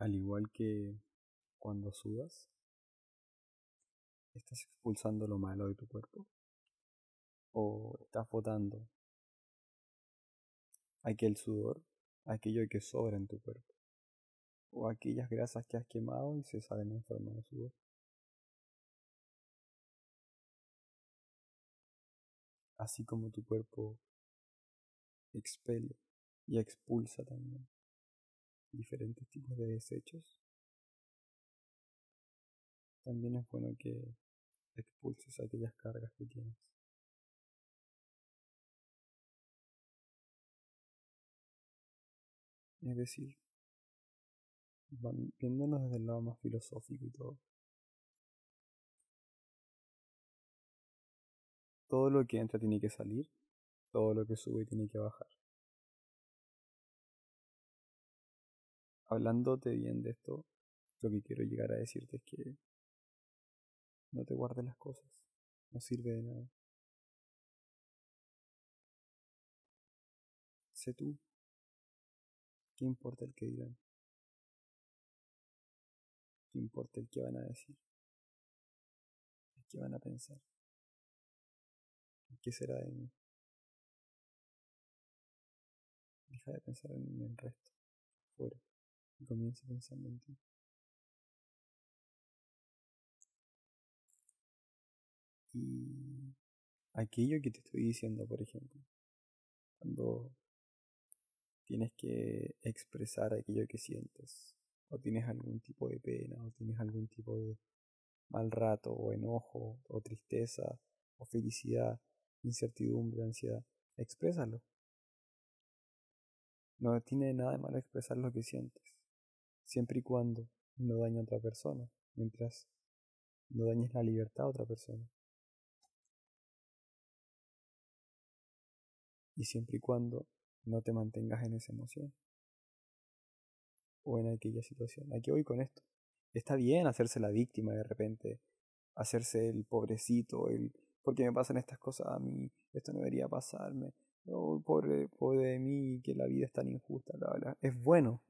Al igual que cuando sudas, estás expulsando lo malo de tu cuerpo o estás botando aquel sudor, aquello que sobra en tu cuerpo o aquellas grasas que has quemado y se salen en forma de sudor. Así como tu cuerpo expele y expulsa también diferentes tipos de desechos, también es bueno que expulses aquellas cargas que tienes. Es decir, viéndonos desde el lado más filosófico y todo. Todo lo que entra tiene que salir, todo lo que sube tiene que bajar. Hablándote bien de esto, lo que quiero llegar a decirte es que no te guardes las cosas, no sirve de nada. Sé tú. ¿Qué importa el que dirán? ¿Qué importa el que van a decir? ¿El que van a pensar? ¿Qué será de mí? Deja de pensar en el resto, fuera, y comienza pensando en ti. Y aquello que te estoy diciendo, por ejemplo, cuando tienes que expresar aquello que sientes, o tienes algún tipo de pena, o tienes algún tipo de mal rato, o enojo, o tristeza, o felicidad, incertidumbre, ansiedad, exprésalo. No tiene nada de malo expresar lo que sientes, siempre y cuando no dañe a otra persona, mientras no dañes la libertad a otra persona. Y siempre y cuando no te mantengas en esa emoción o en aquella situación. Aquí voy con esto. Está bien hacerse la víctima de repente, hacerse el pobrecito, el ¿por qué me pasan estas cosas a mí? Esto no debería pasarme. Oh, pobre, pobre de mí, que la vida es tan injusta, bla, Es bueno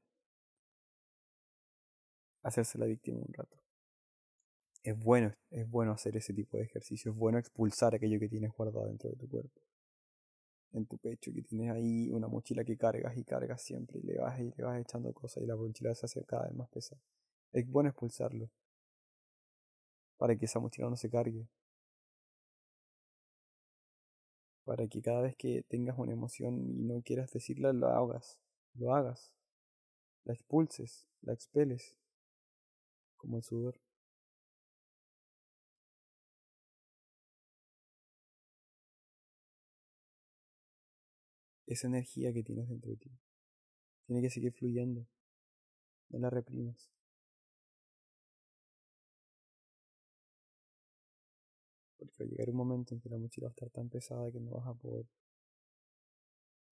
hacerse la víctima un rato. Es bueno, es bueno hacer ese tipo de ejercicio, es bueno expulsar aquello que tienes guardado dentro de tu cuerpo en tu pecho, que tienes ahí una mochila que cargas y cargas siempre y le vas y le vas echando cosas y la mochila se hace cada vez más pesada. Es bueno expulsarlo para que esa mochila no se cargue. Para que cada vez que tengas una emoción y no quieras decirla, lo hagas, lo hagas, la expulses, la expeles, como el sudor. esa energía que tienes dentro de ti. Tiene que seguir fluyendo. No la reprimas. Porque va a llegar un momento en que la mochila va a estar tan pesada que no vas a poder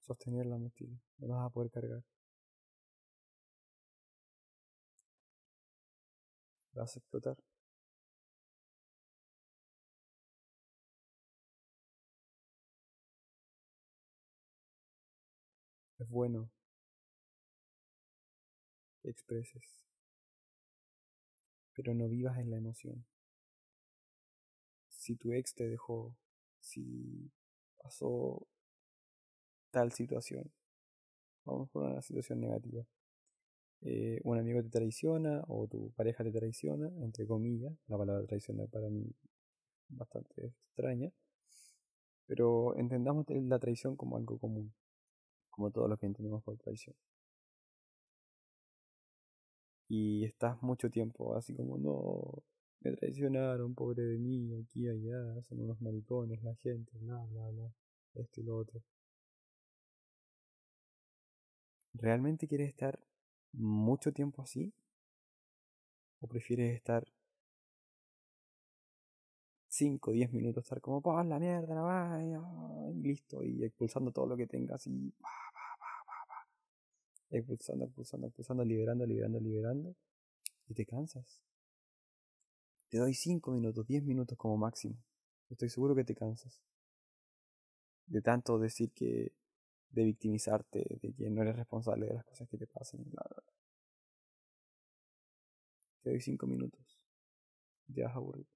sostener la mochila. No vas a poder cargar. Vas a explotar. Es bueno que expreses, pero no vivas en la emoción. Si tu ex te dejó, si pasó tal situación, vamos por una situación negativa. Eh, un amigo te traiciona o tu pareja te traiciona, entre comillas, la palabra traicionar para mí bastante extraña, pero entendamos la traición como algo común como todo lo que entendemos por traición. Y estás mucho tiempo así como, no, me traicionaron, pobre de mí, aquí, allá, son unos maricones, la gente, bla, bla, bla, esto y lo otro. ¿Realmente quieres estar mucho tiempo así? ¿O prefieres estar 5 o 10 minutos, estar como, ¡pah, la mierda, la vaya! Y listo, y expulsando todo lo que tengas y expulsando, expulsando, expulsando, liberando, liberando, liberando, y te cansas. Te doy 5 minutos, 10 minutos como máximo. Estoy seguro que te cansas. De tanto decir que, de victimizarte, de que no eres responsable de las cosas que te pasan, te doy cinco minutos. Te vas a aburrir.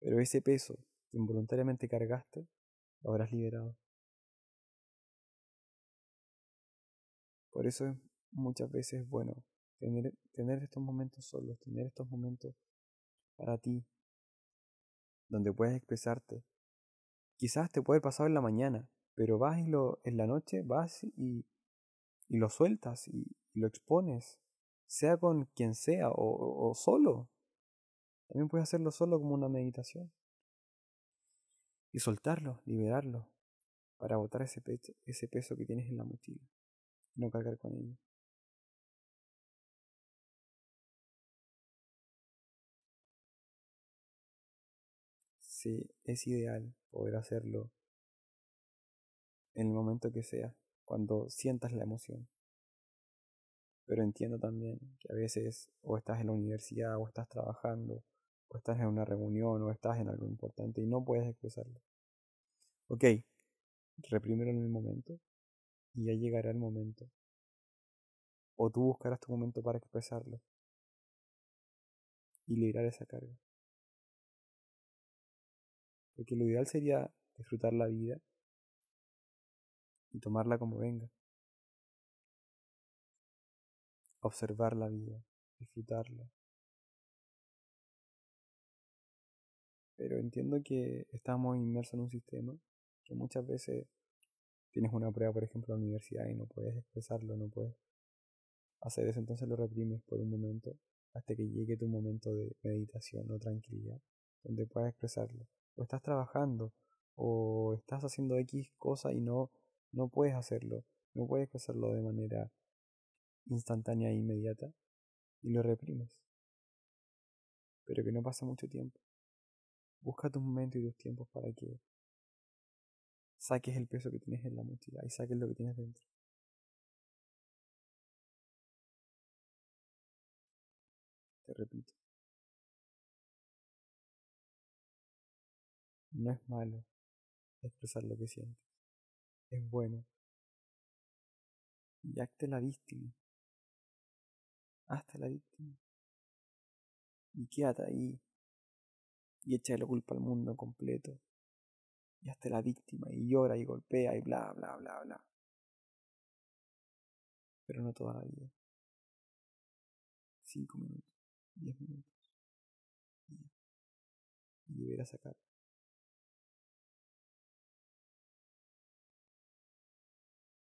Pero ese peso que involuntariamente cargaste, lo habrás liberado. Por eso es muchas veces bueno tener, tener estos momentos solos, tener estos momentos para ti, donde puedes expresarte. Quizás te puede pasar en la mañana, pero vas y lo, en la noche vas y, y lo sueltas y, lo expones, sea con quien sea o, o solo. También puedes hacerlo solo como una meditación. Y soltarlo, liberarlo, para botar ese, pecho, ese peso que tienes en la mochila. No cargar con ello. Sí, es ideal poder hacerlo en el momento que sea, cuando sientas la emoción. Pero entiendo también que a veces o estás en la universidad o estás trabajando o estás en una reunión o estás en algo importante y no puedes expresarlo. Ok, reprímelo en el momento y ya llegará el momento. O tú buscarás tu momento para expresarlo y liberar esa carga. Porque lo ideal sería disfrutar la vida y tomarla como venga. Observar la vida, disfrutarla. Pero entiendo que estamos inmersos en un sistema que muchas veces tienes una prueba, por ejemplo, en la universidad y no puedes expresarlo, no puedes hacer eso, entonces lo reprimes por un momento hasta que llegue tu momento de meditación o tranquilidad, donde puedas expresarlo. O estás trabajando o estás haciendo X cosa y no, no puedes hacerlo, no puedes expresarlo de manera instantánea e inmediata y lo reprimes. Pero que no pase mucho tiempo. Busca tus momentos y tus tiempos para que saques el peso que tienes en la mochila y saques lo que tienes dentro. Te repito. No es malo expresar lo que sientes. Es bueno. Y acte la víctima. Hasta la víctima. Y quédate ahí. Y echa la culpa al mundo completo. Y hazte la víctima. Y llora y golpea y bla, bla, bla, bla. Pero no toda la vida. Cinco minutos. Diez minutos. Y, y sacar.